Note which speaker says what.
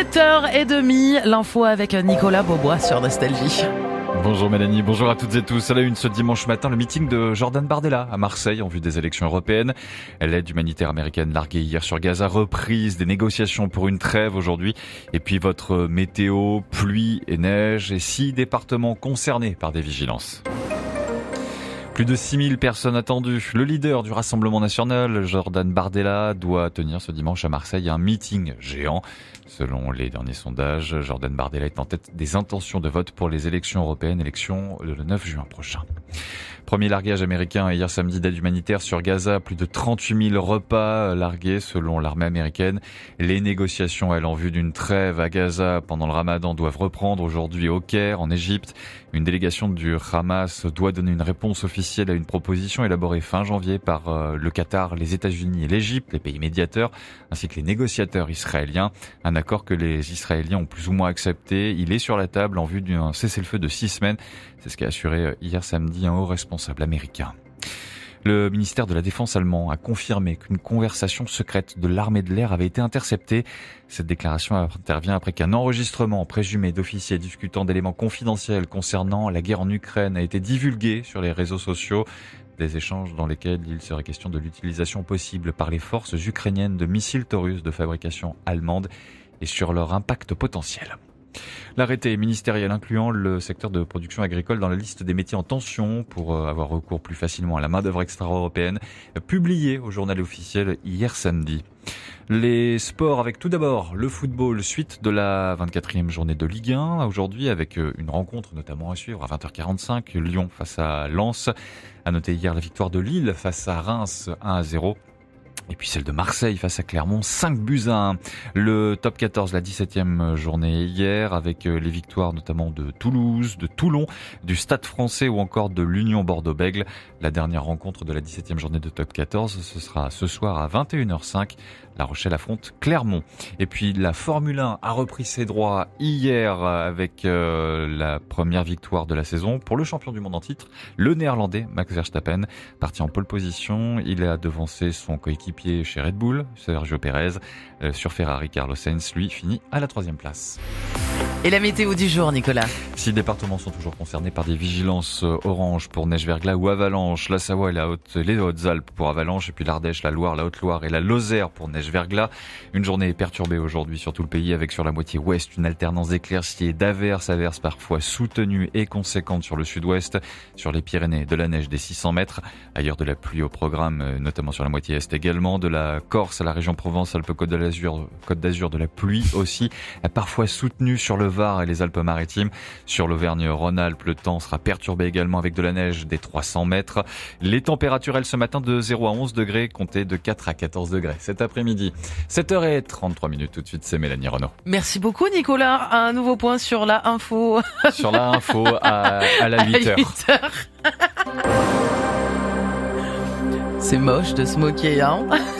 Speaker 1: 7h30, l'info avec Nicolas Beaubois sur Nostalgie.
Speaker 2: Bonjour Mélanie, bonjour à toutes et tous. À la une ce dimanche matin, le meeting de Jordan Bardella à Marseille en vue des élections européennes. L'aide humanitaire américaine larguée hier sur Gaza, reprise des négociations pour une trêve aujourd'hui. Et puis votre météo, pluie et neige et six départements concernés par des vigilances. Plus de 6000 personnes attendues. Le leader du Rassemblement national, Jordan Bardella, doit tenir ce dimanche à Marseille un meeting géant. Selon les derniers sondages, Jordan Bardella est en tête des intentions de vote pour les élections européennes, élections le 9 juin prochain. Premier largage américain hier samedi d'aide humanitaire sur Gaza, plus de 38 000 repas largués selon l'armée américaine. Les négociations, elles, en vue d'une trêve à Gaza pendant le ramadan doivent reprendre aujourd'hui au Caire, en Égypte. Une délégation du Hamas doit donner une réponse officielle à une proposition élaborée fin janvier par euh, le Qatar, les États-Unis et l'Égypte, les pays médiateurs, ainsi que les négociateurs israéliens. Un accord que les Israéliens ont plus ou moins accepté. Il est sur la table en vue d'un cessez-le-feu de six semaines. C'est ce qu'a assuré euh, hier samedi un haut responsable américain. Le ministère de la Défense allemand a confirmé qu'une conversation secrète de l'armée de l'air avait été interceptée. Cette déclaration intervient après qu'un enregistrement présumé d'officiers discutant d'éléments confidentiels concernant la guerre en Ukraine a été divulgué sur les réseaux sociaux. Des échanges dans lesquels il serait question de l'utilisation possible par les forces ukrainiennes de missiles Taurus de fabrication allemande et sur leur impact potentiel. L'arrêté ministériel incluant le secteur de production agricole dans la liste des métiers en tension pour euh, avoir recours plus facilement à la main-d'œuvre extra-européenne, publié au journal officiel hier samedi. Les sports avec tout d'abord le football, suite de la 24e journée de Ligue 1, aujourd'hui avec euh, une rencontre notamment à suivre à 20h45, Lyon face à Lens. À noter hier la victoire de Lille face à Reims 1 à 0. Et puis celle de Marseille face à Clermont, 5 buts à 1. Le top 14, la 17e journée hier, avec euh, les victoires notamment de Toulouse, de Toulon, du Stade français ou encore de l'Union Bordeaux-Bègle. La dernière rencontre de la 17e journée de top 14, ce sera ce soir à 21h05. La Rochelle affronte Clermont. Et puis la Formule 1 a repris ses droits hier avec euh, la première victoire de la saison pour le champion du monde en titre, le néerlandais Max Verstappen, parti en pole position. Il a devancé son coéquipier chez Red Bull, Sergio Perez. Euh, sur Ferrari, Carlos Sainz, lui, finit à la troisième place.
Speaker 1: Et la météo du jour, Nicolas
Speaker 2: Six départements sont toujours concernés par des vigilances euh, orange pour neige verglas ou avalanche. La Savoie et la Haute, les Hautes-Alpes pour avalanche, et puis l'Ardèche, la Loire, la Haute-Loire et la Lozère pour neige verglas. Une journée perturbée aujourd'hui sur tout le pays avec sur la moitié ouest une alternance d'éclaircies d'averses, averses parfois soutenues et conséquentes sur le sud-ouest, sur les Pyrénées, de la neige des 600 mètres. Ailleurs de la pluie au programme, euh, notamment sur la moitié est également, de la Corse à la région Provence-Alpes-Côte d'Azur, Côte d'Azur, de la pluie aussi, parfois soutenue sur le Var et les Alpes-Maritimes. Sur l'Auvergne-Rhône-Alpes, le temps sera perturbé également avec de la neige des 300 mètres. Les températures, elles, ce matin de 0 à 11 degrés, comptez de 4 à 14 degrés cet après-midi. 7h33 minutes tout de suite, c'est Mélanie Renaud.
Speaker 1: Merci beaucoup Nicolas. Un nouveau point sur la info.
Speaker 2: Sur la info à, à la 8h.
Speaker 1: 8h. C'est moche de se moquer, hein?